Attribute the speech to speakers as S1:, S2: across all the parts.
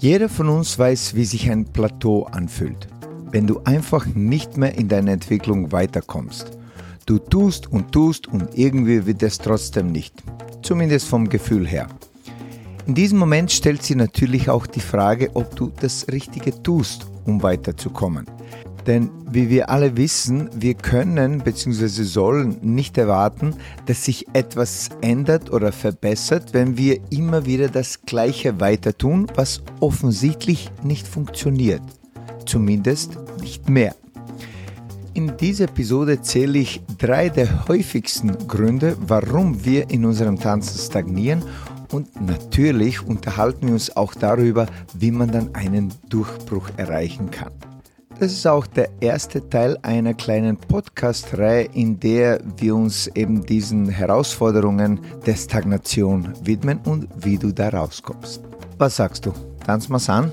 S1: Jeder von uns weiß, wie sich ein Plateau anfühlt, wenn du einfach nicht mehr in deiner Entwicklung weiterkommst. Du tust und tust und irgendwie wird es trotzdem nicht, zumindest vom Gefühl her. In diesem Moment stellt sich natürlich auch die Frage, ob du das Richtige tust, um weiterzukommen. Denn wie wir alle wissen, wir können bzw. sollen nicht erwarten, dass sich etwas ändert oder verbessert, wenn wir immer wieder das Gleiche weiter tun, was offensichtlich nicht funktioniert. Zumindest nicht mehr. In dieser Episode zähle ich drei der häufigsten Gründe, warum wir in unserem Tanzen stagnieren und natürlich unterhalten wir uns auch darüber, wie man dann einen Durchbruch erreichen kann. Das ist auch der erste Teil einer kleinen Podcast-Reihe, in der wir uns eben diesen Herausforderungen der Stagnation widmen und wie du da rauskommst. Was sagst du? Tanz mal's an?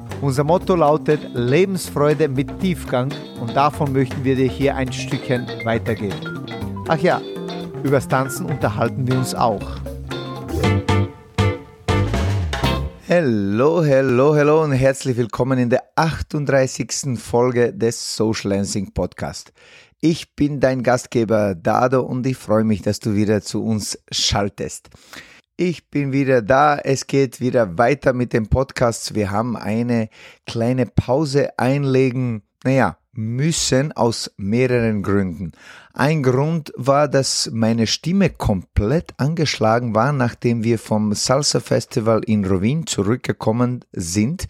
S1: Unser Motto lautet Lebensfreude mit Tiefgang und davon möchten wir dir hier ein Stückchen weitergeben. Ach ja, übers Tanzen unterhalten wir uns auch. Hallo, hallo, hallo und herzlich willkommen in der 38. Folge des Social Dancing Podcast. Ich bin dein Gastgeber Dado und ich freue mich, dass du wieder zu uns schaltest. Ich bin wieder da. Es geht wieder weiter mit dem Podcast. Wir haben eine kleine Pause einlegen. Naja, müssen aus mehreren Gründen. Ein Grund war, dass meine Stimme komplett angeschlagen war, nachdem wir vom Salsa Festival in Rovin zurückgekommen sind,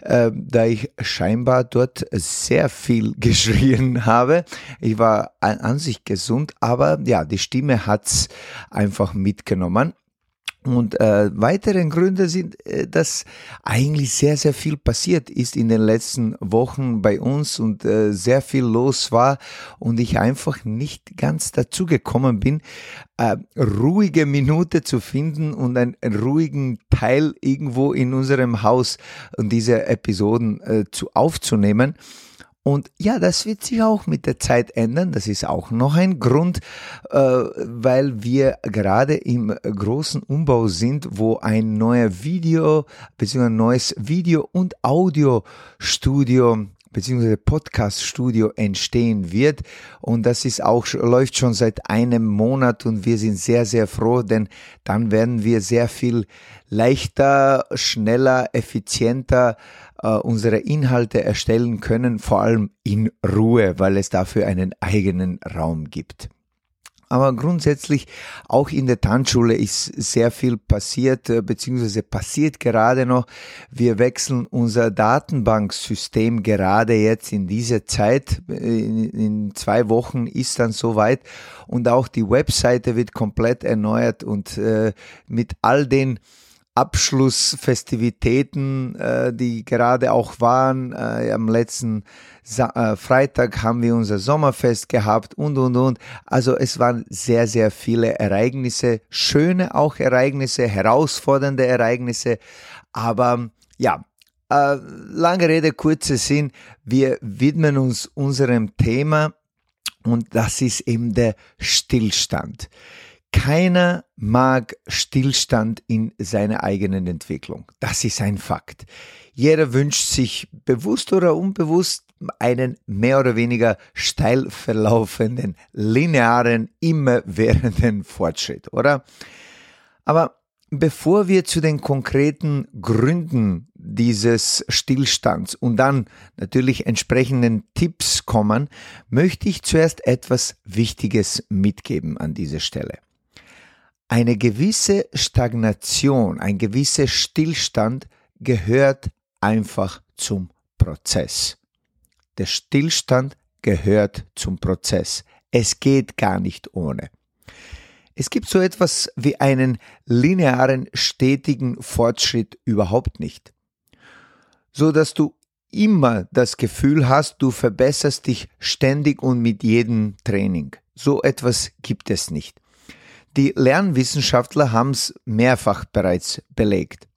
S1: äh, da ich scheinbar dort sehr viel geschrien habe. Ich war an, an sich gesund, aber ja, die Stimme hat's einfach mitgenommen. Und äh, weitere Gründe sind, äh, dass eigentlich sehr, sehr viel passiert ist in den letzten Wochen bei uns und äh, sehr viel los war und ich einfach nicht ganz dazu gekommen bin, äh, ruhige Minute zu finden und einen, einen ruhigen Teil irgendwo in unserem Haus und diese Episoden äh, zu aufzunehmen. Und ja, das wird sich auch mit der Zeit ändern. Das ist auch noch ein Grund, äh, weil wir gerade im großen Umbau sind, wo ein neuer Video bzw. neues Video- und Audiostudio beziehungsweise Podcast-Studio entstehen wird. Und das ist auch, läuft schon seit einem Monat und wir sind sehr, sehr froh, denn dann werden wir sehr viel leichter, schneller, effizienter äh, unsere Inhalte erstellen können, vor allem in Ruhe, weil es dafür einen eigenen Raum gibt. Aber grundsätzlich auch in der Tanzschule ist sehr viel passiert, äh, beziehungsweise passiert gerade noch. Wir wechseln unser Datenbanksystem gerade jetzt in dieser Zeit. In, zwei Wochen ist dann soweit und auch die Webseite wird komplett erneuert und äh, mit all den Abschlussfestivitäten, äh, die gerade auch waren. Äh, am letzten Sa äh, Freitag haben wir unser Sommerfest gehabt und, und, und. Also es waren sehr, sehr viele Ereignisse, schöne auch Ereignisse, herausfordernde Ereignisse. Aber ja, äh, lange Rede, kurzer Sinn, wir widmen uns unserem Thema und das ist eben der Stillstand. Keiner mag Stillstand in seiner eigenen Entwicklung. Das ist ein Fakt. Jeder wünscht sich bewusst oder unbewusst einen mehr oder weniger steil verlaufenden, linearen, immerwährenden Fortschritt, oder? Aber bevor wir zu den konkreten Gründen dieses Stillstands und dann natürlich entsprechenden Tipps kommen, möchte ich zuerst etwas Wichtiges mitgeben an dieser Stelle eine gewisse Stagnation, ein gewisser Stillstand gehört einfach zum Prozess. Der Stillstand gehört zum Prozess. Es geht gar nicht ohne. Es gibt so etwas wie einen linearen, stetigen Fortschritt überhaupt nicht. So dass du immer das Gefühl hast, du verbesserst dich ständig und mit jedem Training. So etwas gibt es nicht. Die Lernwissenschaftler haben es mehrfach bereits belegt.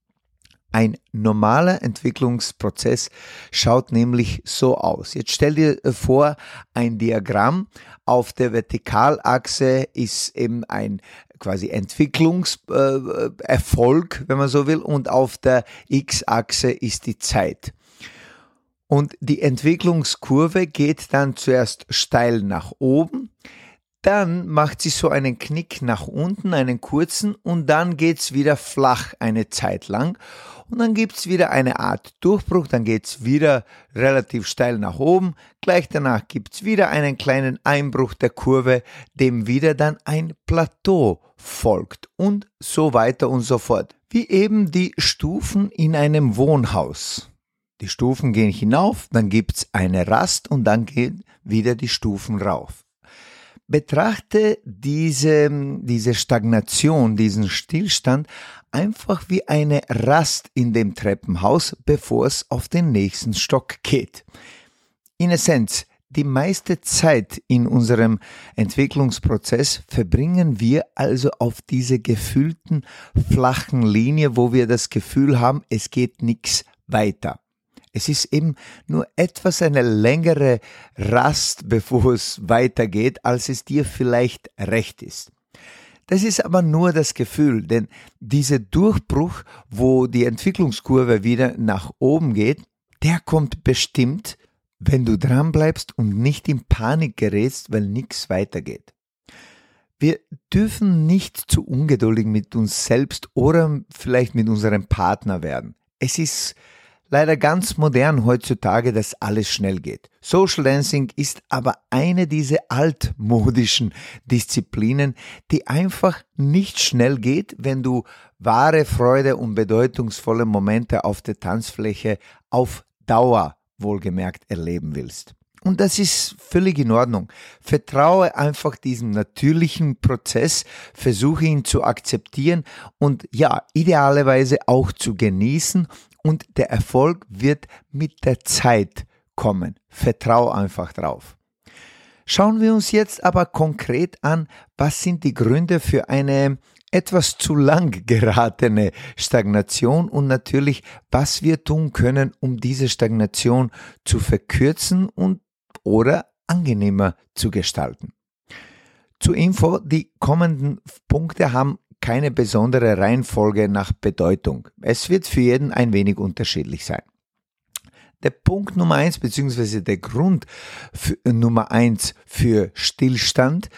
S1: Ein normaler Entwicklungsprozess schaut nämlich so aus. Jetzt stell dir vor, ein Diagramm. Auf der Vertikalachse ist eben ein quasi Entwicklungserfolg, äh, wenn man so will, und auf der X-Achse ist die Zeit. Und die Entwicklungskurve geht dann zuerst steil nach oben, dann macht sie so einen Knick nach unten, einen kurzen, und dann geht's wieder flach eine Zeit lang. Und dann gibt's wieder eine Art Durchbruch, dann geht's wieder relativ steil nach oben. Gleich danach gibt's wieder einen kleinen Einbruch der Kurve, dem wieder dann ein Plateau folgt und so weiter und so fort. Wie eben die Stufen in einem Wohnhaus. Die Stufen gehen hinauf, dann gibt's eine Rast und dann gehen wieder die Stufen rauf. Betrachte diese, diese Stagnation, diesen Stillstand einfach wie eine Rast in dem Treppenhaus, bevor es auf den nächsten Stock geht. In Essenz, die meiste Zeit in unserem Entwicklungsprozess verbringen wir also auf diese gefühlten flachen Linie, wo wir das Gefühl haben, es geht nichts weiter. Es ist eben nur etwas eine längere Rast, bevor es weitergeht, als es dir vielleicht recht ist. Das ist aber nur das Gefühl, denn dieser Durchbruch, wo die Entwicklungskurve wieder nach oben geht, der kommt bestimmt, wenn du dranbleibst und nicht in Panik gerätst, weil nichts weitergeht. Wir dürfen nicht zu ungeduldig mit uns selbst oder vielleicht mit unserem Partner werden. Es ist leider ganz modern heutzutage, dass alles schnell geht. Social Dancing ist aber eine dieser altmodischen Disziplinen, die einfach nicht schnell geht, wenn du wahre Freude und bedeutungsvolle Momente auf der Tanzfläche auf Dauer wohlgemerkt erleben willst. Und das ist völlig in Ordnung. Vertraue einfach diesem natürlichen Prozess, versuche ihn zu akzeptieren und ja, idealerweise auch zu genießen und der Erfolg wird mit der Zeit kommen. Vertrau einfach drauf. Schauen wir uns jetzt aber konkret an, was sind die Gründe für eine etwas zu lang geratene Stagnation und natürlich, was wir tun können, um diese Stagnation zu verkürzen und oder angenehmer zu gestalten. Zur Info, die kommenden Punkte haben keine besondere Reihenfolge nach Bedeutung. Es wird für jeden ein wenig unterschiedlich sein. Der Punkt Nummer eins beziehungsweise der Grund für, Nummer eins für Stillstand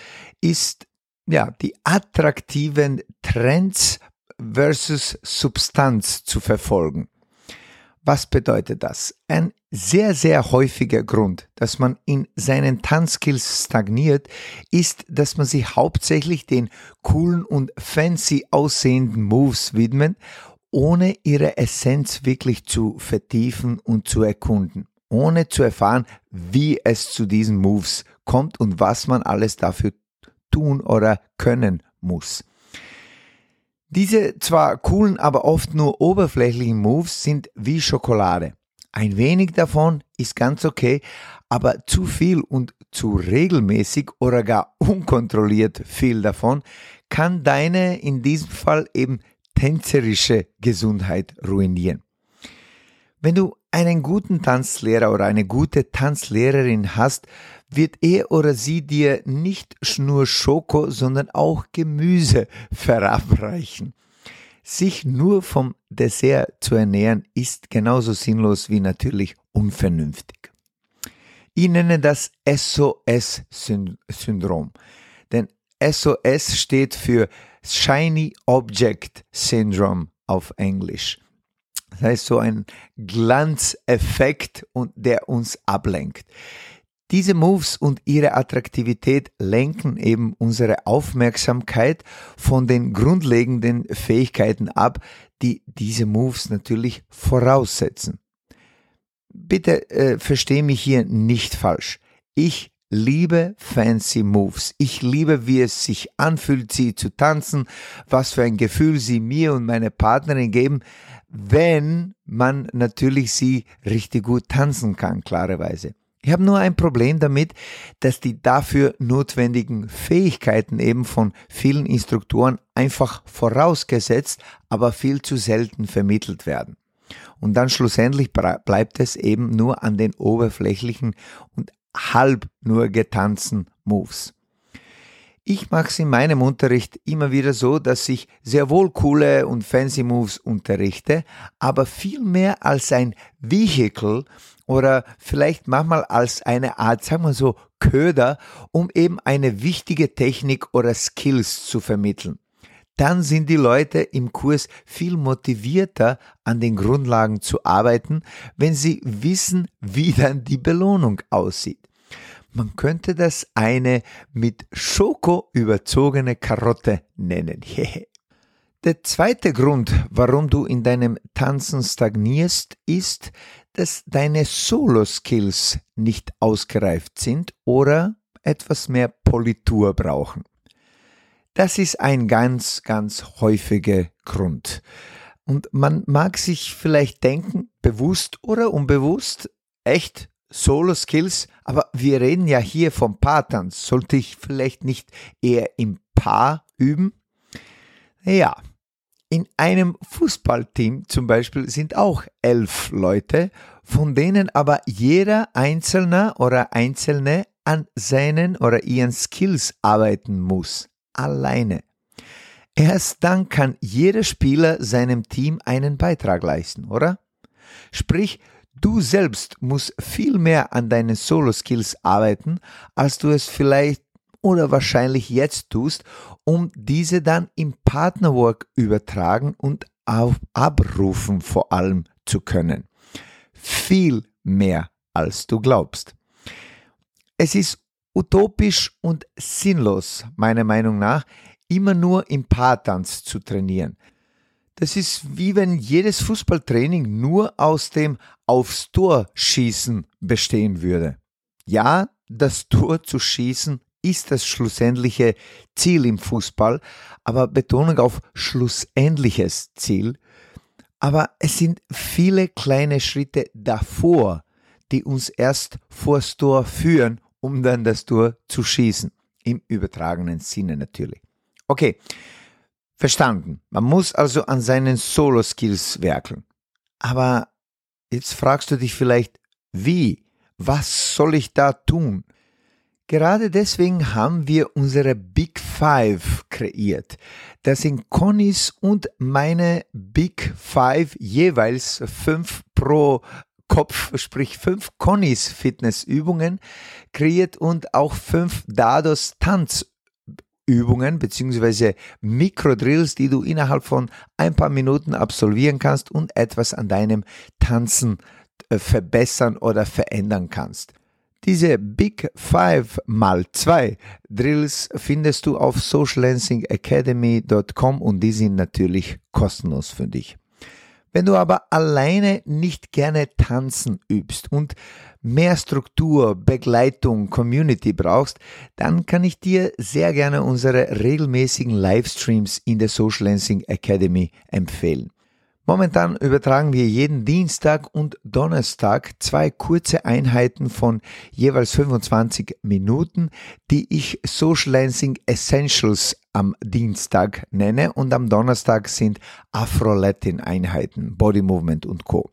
S1: ist ja die attraktiven Trends versus Substanz zu verfolgen. Was bedeutet das? Ein sehr, sehr häufiger Grund, dass man in seinen Tanzskills stagniert, ist, dass man sich hauptsächlich den coolen und fancy aussehenden Moves widmet, ohne ihre Essenz wirklich zu vertiefen und zu erkunden, ohne zu erfahren, wie es zu diesen Moves kommt und was man alles dafür tun oder können muss. Diese zwar coolen, aber oft nur oberflächlichen Moves sind wie Schokolade. Ein wenig davon ist ganz okay, aber zu viel und zu regelmäßig oder gar unkontrolliert viel davon kann deine in diesem Fall eben tänzerische Gesundheit ruinieren. Wenn du einen guten Tanzlehrer oder eine gute Tanzlehrerin hast, wird er oder sie dir nicht nur Schoko, sondern auch Gemüse verabreichen. Sich nur vom Dessert zu ernähren ist genauso sinnlos wie natürlich unvernünftig. Ich nenne das SOS-Syndrom. Denn SOS steht für Shiny Object Syndrome auf Englisch. Das heißt so ein Glanzeffekt der uns ablenkt. Diese Moves und ihre Attraktivität lenken eben unsere Aufmerksamkeit von den grundlegenden Fähigkeiten ab, die diese Moves natürlich voraussetzen. Bitte äh, verstehe mich hier nicht falsch. Ich liebe fancy Moves. Ich liebe, wie es sich anfühlt, sie zu tanzen, was für ein Gefühl sie mir und meine Partnerin geben. wenn man natürlich sie richtig gut tanzen kann, klarerweise. Ich habe nur ein Problem damit, dass die dafür notwendigen Fähigkeiten eben von vielen Instruktoren einfach vorausgesetzt, aber viel zu selten vermittelt werden. Und dann schlussendlich bleibt es eben nur an den oberflächlichen und halb nur getanzten Moves. Ich mache es in meinem Unterricht immer wieder so, dass ich sehr wohl coole und fancy Moves unterrichte, aber viel mehr als ein Vehicle oder vielleicht manchmal als eine Art, sagen wir so, Köder, um eben eine wichtige Technik oder Skills zu vermitteln. Dann sind die Leute im Kurs viel motivierter, an den Grundlagen zu arbeiten, wenn sie wissen, wie dann die Belohnung aussieht. Man könnte das eine mit Schoko überzogene Karotte nennen. Der zweite Grund, warum du in deinem Tanzen stagnierst, ist, dass deine Solo-Skills nicht ausgereift sind oder etwas mehr Politur brauchen. Das ist ein ganz, ganz häufiger Grund. Und man mag sich vielleicht denken, bewusst oder unbewusst, echt Solo-Skills, aber wir reden ja hier vom Paartanz. Sollte ich vielleicht nicht eher im Paar üben? Ja, in einem Fußballteam zum Beispiel sind auch elf Leute, von denen aber jeder Einzelne oder Einzelne an seinen oder ihren Skills arbeiten muss. Alleine. Erst dann kann jeder Spieler seinem Team einen Beitrag leisten, oder? Sprich, Du selbst musst viel mehr an deinen Solo-Skills arbeiten, als du es vielleicht oder wahrscheinlich jetzt tust, um diese dann im Partnerwork übertragen und abrufen vor allem zu können. Viel mehr als du glaubst. Es ist utopisch und sinnlos, meiner Meinung nach, immer nur im Paartanz zu trainieren. Das ist wie wenn jedes Fußballtraining nur aus dem aufs Tor schießen bestehen würde. Ja, das Tor zu schießen ist das schlussendliche Ziel im Fußball, aber Betonung auf schlussendliches Ziel. Aber es sind viele kleine Schritte davor, die uns erst vors Tor führen, um dann das Tor zu schießen. Im übertragenen Sinne natürlich. Okay, Verstanden. Man muss also an seinen Solo-Skills werkeln. Aber jetzt fragst du dich vielleicht, wie? Was soll ich da tun? Gerade deswegen haben wir unsere Big Five kreiert. Das sind Connys und meine Big Five jeweils fünf pro Kopf, sprich fünf Connys Fitnessübungen kreiert und auch fünf Dados Tanzübungen Übungen beziehungsweise Mikrodrills, die du innerhalb von ein paar Minuten absolvieren kannst und etwas an deinem Tanzen äh, verbessern oder verändern kannst. Diese Big Five mal zwei Drills findest du auf socialancingacademy.com und die sind natürlich kostenlos für dich. Wenn du aber alleine nicht gerne tanzen übst und mehr Struktur, Begleitung, Community brauchst, dann kann ich dir sehr gerne unsere regelmäßigen Livestreams in der Social Lancing Academy empfehlen. Momentan übertragen wir jeden Dienstag und Donnerstag zwei kurze Einheiten von jeweils 25 Minuten, die ich Social Lancing Essentials am Dienstag nenne und am Donnerstag sind Afro-Latin-Einheiten, Body Movement und Co.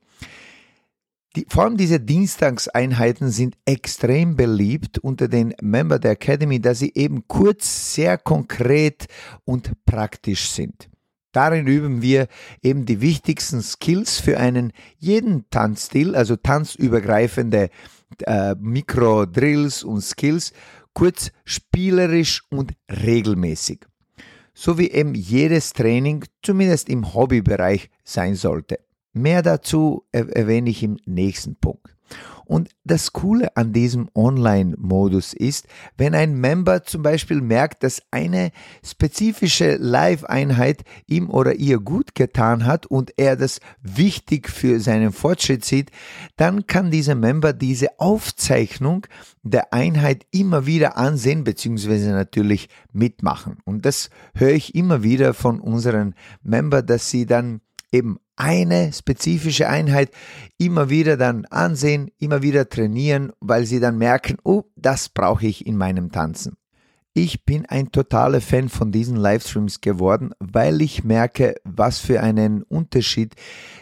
S1: Die, vor allem diese Dienstagseinheiten sind extrem beliebt unter den Member der Academy, da sie eben kurz, sehr konkret und praktisch sind. Darin üben wir eben die wichtigsten Skills für einen jeden Tanzstil, also tanzübergreifende äh, Mikro-Drills und Skills, kurz spielerisch und regelmäßig. So wie eben jedes Training, zumindest im Hobbybereich, sein sollte. Mehr dazu erwähne ich im nächsten Punkt. Und das Coole an diesem Online-Modus ist, wenn ein Member zum Beispiel merkt, dass eine spezifische Live-Einheit ihm oder ihr gut getan hat und er das wichtig für seinen Fortschritt sieht, dann kann dieser Member diese Aufzeichnung der Einheit immer wieder ansehen, beziehungsweise natürlich mitmachen. Und das höre ich immer wieder von unseren Member, dass sie dann eben eine spezifische Einheit immer wieder dann ansehen, immer wieder trainieren, weil sie dann merken, oh, das brauche ich in meinem Tanzen. Ich bin ein totaler Fan von diesen Livestreams geworden, weil ich merke, was für einen Unterschied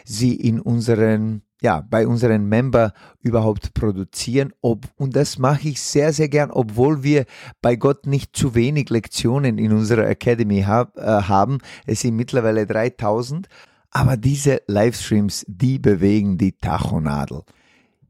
S1: sie in unseren ja, bei unseren Member überhaupt produzieren. Ob, und das mache ich sehr, sehr gern, obwohl wir bei Gott nicht zu wenig Lektionen in unserer Academy hab, äh, haben. Es sind mittlerweile 3000. Aber diese Livestreams, die bewegen die Tachonadel.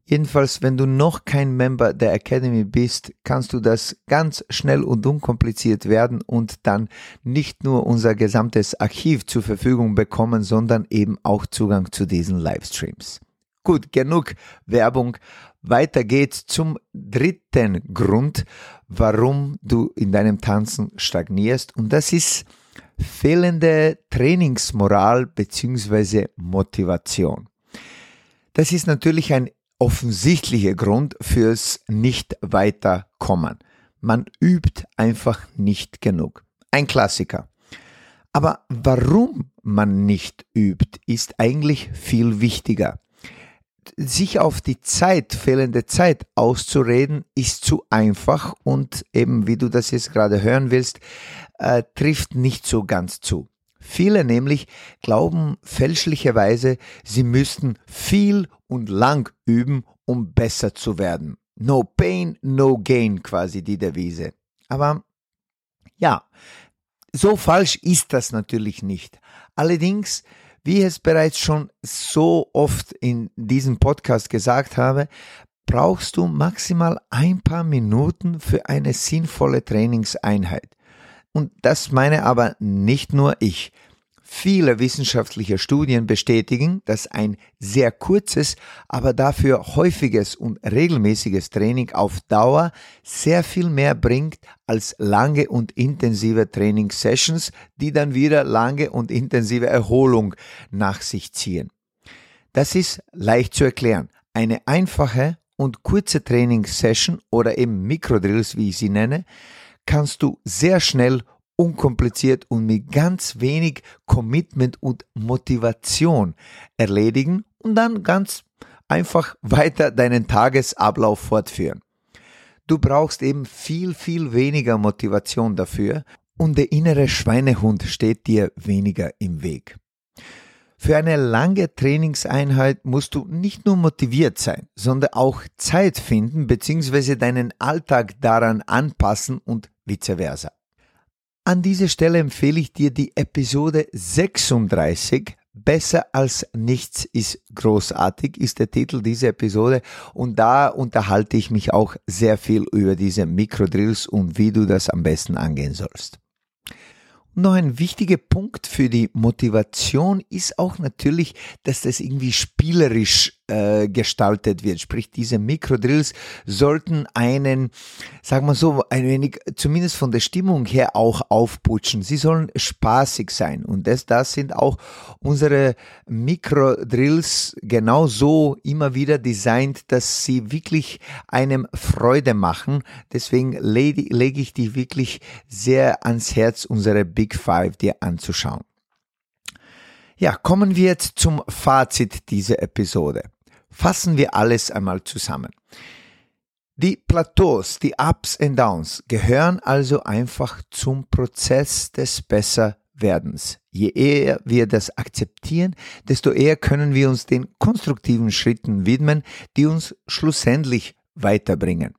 S1: Jedenfalls, wenn du noch kein Member der Academy bist, kannst du das ganz schnell und unkompliziert werden und dann nicht nur unser gesamtes Archiv zur Verfügung bekommen, sondern eben auch Zugang zu diesen Livestreams. Gut, genug Werbung. Weiter geht's zum dritten Grund, warum du in deinem Tanzen stagnierst und das ist fehlende Trainingsmoral bzw. Motivation. Das ist natürlich ein offensichtlicher Grund fürs nicht weiterkommen. Man übt einfach nicht genug. Ein Klassiker. Aber warum man nicht übt, ist eigentlich viel wichtiger. Sich auf die Zeit, fehlende Zeit auszureden, ist zu einfach und eben, wie du das jetzt gerade hören willst, äh, trifft nicht so ganz zu. Viele nämlich glauben fälschlicherweise, sie müssten viel und lang üben, um besser zu werden. No pain, no gain quasi die Devise. Aber ja, so falsch ist das natürlich nicht. Allerdings, wie ich es bereits schon so oft in diesem Podcast gesagt habe, brauchst du maximal ein paar Minuten für eine sinnvolle Trainingseinheit. Und das meine aber nicht nur ich. Viele wissenschaftliche Studien bestätigen, dass ein sehr kurzes, aber dafür häufiges und regelmäßiges Training auf Dauer sehr viel mehr bringt als lange und intensive Trainingssessions, die dann wieder lange und intensive Erholung nach sich ziehen. Das ist leicht zu erklären. Eine einfache und kurze Trainingssession oder eben Mikrodrills, wie ich sie nenne, kannst du sehr schnell, unkompliziert und mit ganz wenig Commitment und Motivation erledigen und dann ganz einfach weiter deinen Tagesablauf fortführen. Du brauchst eben viel, viel weniger Motivation dafür und der innere Schweinehund steht dir weniger im Weg. Für eine lange Trainingseinheit musst du nicht nur motiviert sein, sondern auch Zeit finden bzw. deinen Alltag daran anpassen und vice versa. An dieser Stelle empfehle ich dir die Episode 36 Besser als nichts ist großartig ist der Titel dieser Episode und da unterhalte ich mich auch sehr viel über diese Mikrodrills und wie du das am besten angehen sollst. Noch ein wichtiger Punkt für die Motivation ist auch natürlich, dass das irgendwie spielerisch äh, gestaltet wird. Sprich, diese Mikrodrills sollten einen, sagen wir so, ein wenig, zumindest von der Stimmung her auch aufputschen. Sie sollen spaßig sein. Und das, das sind auch unsere Mikrodrills genau so immer wieder designt, dass sie wirklich einem Freude machen. Deswegen lege, ich die wirklich sehr ans Herz, unsere Big Five dir anzuschauen. Ja, kommen wir jetzt zum Fazit dieser Episode. Fassen wir alles einmal zusammen. Die Plateaus, die Ups und Downs gehören also einfach zum Prozess des Besserwerdens. Je eher wir das akzeptieren, desto eher können wir uns den konstruktiven Schritten widmen, die uns schlussendlich weiterbringen.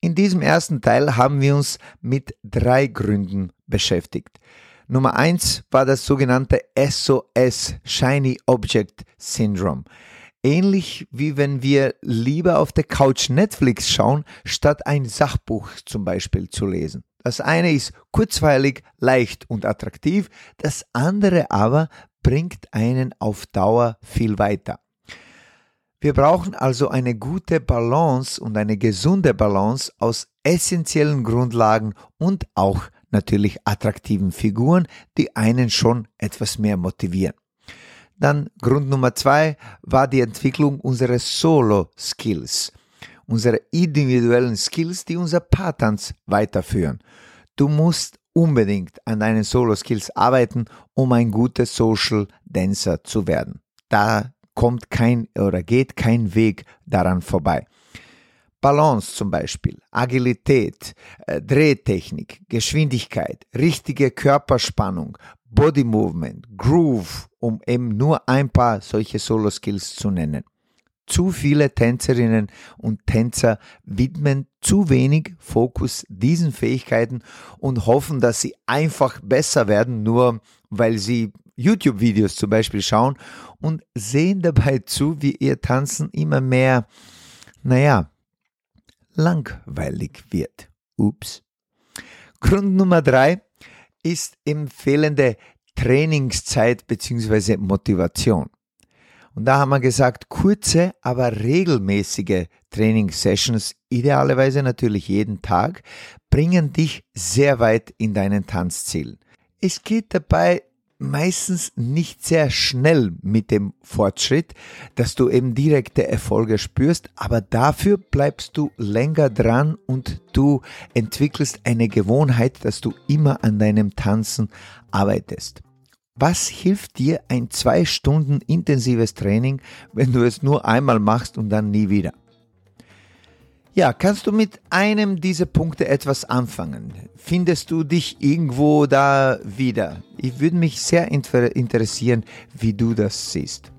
S1: In diesem ersten Teil haben wir uns mit drei Gründen beschäftigt. Nummer eins war das sogenannte SOS, Shiny Object Syndrome. Ähnlich wie wenn wir lieber auf der Couch Netflix schauen, statt ein Sachbuch zum Beispiel zu lesen. Das eine ist kurzweilig, leicht und attraktiv, das andere aber bringt einen auf Dauer viel weiter. Wir brauchen also eine gute Balance und eine gesunde Balance aus essentiellen Grundlagen und auch natürlich attraktiven Figuren, die einen schon etwas mehr motivieren. Dann Grund Nummer zwei war die Entwicklung unserer Solo-Skills, unsere individuellen Skills, die unser Paartanz weiterführen. Du musst unbedingt an deinen Solo-Skills arbeiten, um ein guter Social Dancer zu werden. da kommt kein oder geht kein Weg daran vorbei. Balance zum Beispiel, Agilität, äh, Drehtechnik, Geschwindigkeit, richtige Körperspannung, Body Movement, Groove, um eben nur ein paar solche Solo-Skills zu nennen. Zu viele Tänzerinnen und Tänzer widmen zu wenig Fokus diesen Fähigkeiten und hoffen, dass sie einfach besser werden, nur weil sie YouTube-Videos zum Beispiel schauen und sehen dabei zu, wie ihr Tanzen immer mehr, naja, langweilig wird. Ups. Grund Nummer drei ist empfehlende Trainingszeit bzw. Motivation. Und da haben wir gesagt, kurze, aber regelmäßige Trainingssessions, idealerweise natürlich jeden Tag, bringen dich sehr weit in deinen Tanzzielen. Es geht dabei meistens nicht sehr schnell mit dem Fortschritt, dass du eben direkte Erfolge spürst, aber dafür bleibst du länger dran und du entwickelst eine Gewohnheit, dass du immer an deinem Tanzen arbeitest. Was hilft dir ein zwei Stunden intensives Training, wenn du es nur einmal machst und dann nie wieder? Ja, kannst du mit einem dieser Punkte etwas anfangen? Findest du dich irgendwo da wieder? Ich würde mich sehr interessieren, wie du das siehst.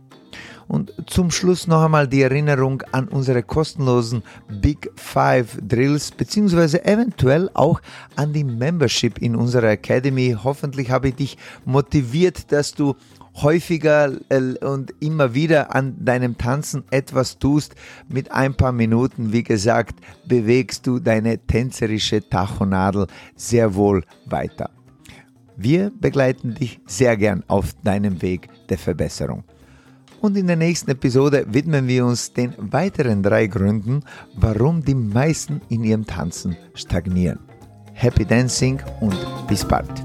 S1: Und zum Schluss noch einmal die Erinnerung an unsere kostenlosen Big Five Drills, beziehungsweise eventuell auch an die Membership in unserer Academy. Hoffentlich habe ich dich motiviert, dass du häufiger äh, und immer wieder an deinem Tanzen etwas tust, mit ein paar Minuten, wie gesagt, bewegst du deine tänzerische Tachonadel sehr wohl weiter. Wir begleiten dich sehr gern auf deinem Weg der Verbesserung. Und in der nächsten Episode widmen wir uns den weiteren drei Gründen, warum die meisten in ihrem Tanzen stagnieren. Happy Dancing und bis bald.